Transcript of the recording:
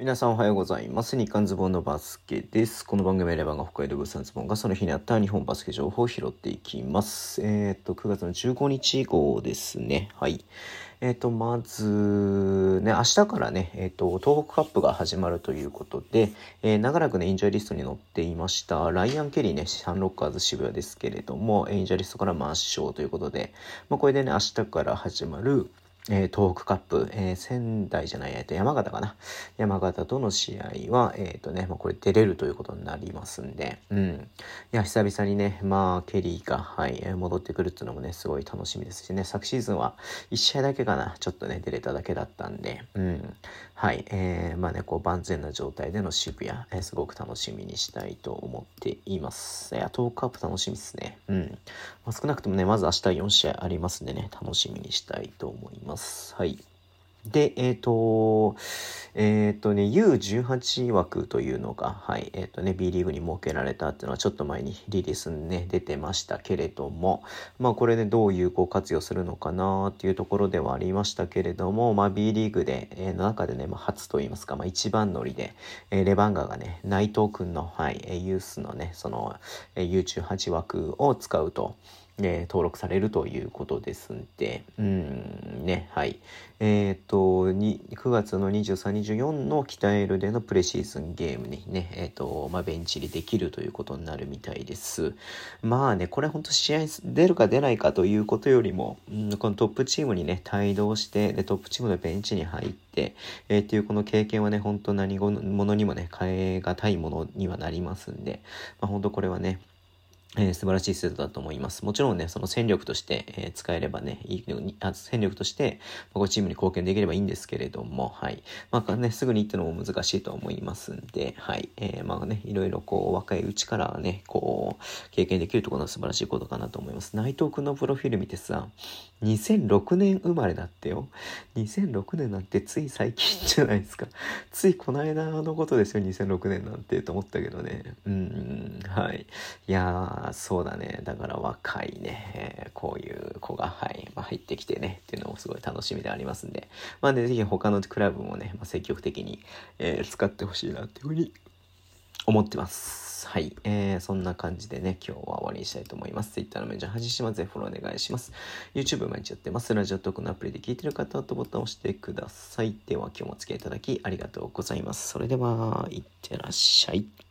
皆さんおはようございます。日刊ズボンのバスケです。この番組はレバンが北海道物産ズボンがその日にあった日本バスケ情報を拾っていきます。えっ、と、9月の15日号ですね。はい。えっ、と、まず、ね、明日からね、えっ、と、東北カップが始まるということで、えー長らくね、インジャーリストに載っていました、ライアン・ケリーね、サンロッカーズ渋谷ですけれども、インジャーリストから抹消ということで、まあ、これでね、明日から始まる、えー東北カップ、えー仙台じゃない、えーと、山形かな。山形との試合は、えっ、とね、まあ、これ出れるということになりますんで、うん。いや、久々にね、まあ、ケリーが、はい、え戻ってくるっていうのもね、すごい楽しみですしね、昨シーズンは1試合だけかな、ちょっとね、出れただけだったんで、うん。はい、えまあね、こう、万全な状態での渋谷、えーすごく楽しみにしたいと思っています。いや、東北カップ楽しみですね。うん。まあ、少なくともね、まず明日4試合ありますんでね、楽しみにしたいと思います。はい。で、えっ、と、えっ、とね、U18 枠というのが、はい、えっ、とね、B リーグに設けられたっていうのはちょっと前にリリースにね、出てましたけれども、まあこれでどう有効活用するのかなっていうところではありましたけれども、まあ B リーグで、えーの中でね、まあ初といいますか、まあ一番乗りで、えーレバンガがね、内藤くんの、はい、ユースのね、その、えー U18 枠を使うと、え登録されるということですんで、うん、ね、はい。えっ、と、に9月の23、24の北エルでのプレシーズンゲームにね、えっ、と、まあ、ベンチ入りできるということになるみたいです。まあね、これ本当試合出るか出ないかということよりも、うん、このトップチームにね、帯同して、で、トップチームのベンチに入って、えーっていうこの経験はね、本当何者にもね、変え難いものにはなりますんで、まあ、本当これはね、えー素晴らしい制度だと思います。もちろんね、その戦力として、えー使えればね、いいのに、あ戦力として、まあ、こうチームに貢献できればいいんですけれども、はい。まあね、すぐに行ってのも難しいと思いますんで、はい。えーまあね、いろいろこう、若いうちからね、こう、経験できるところは素晴らしいことかなと思います。内藤君のプロフィール見てさ、2006年生まれだってよ。2006年なんてつい最近じゃないですか。ついこの間のことですよ、2006年なんてと思ったけどね。うん、はい。いやー、そうだね。だから若いね、こういう子が、はい、まあ、入ってきてね、っていうのもすごい楽しみでありますんで、まあね、ぜひ他のクラブもね、まあ、積極的に、えー使ってほしいなっていうふうに思ってます。はい。えー、そんな感じでね、今日は終わりにしたいと思います。Twitter のメンジャー配信しま。ぜひフォローお願いします。YouTube 毎日やってます。ラジオトークのアプリで聞いてる方はとボタンを押してください。では今日もお付き合いいただきありがとうございます。それでは、いってらっしゃい。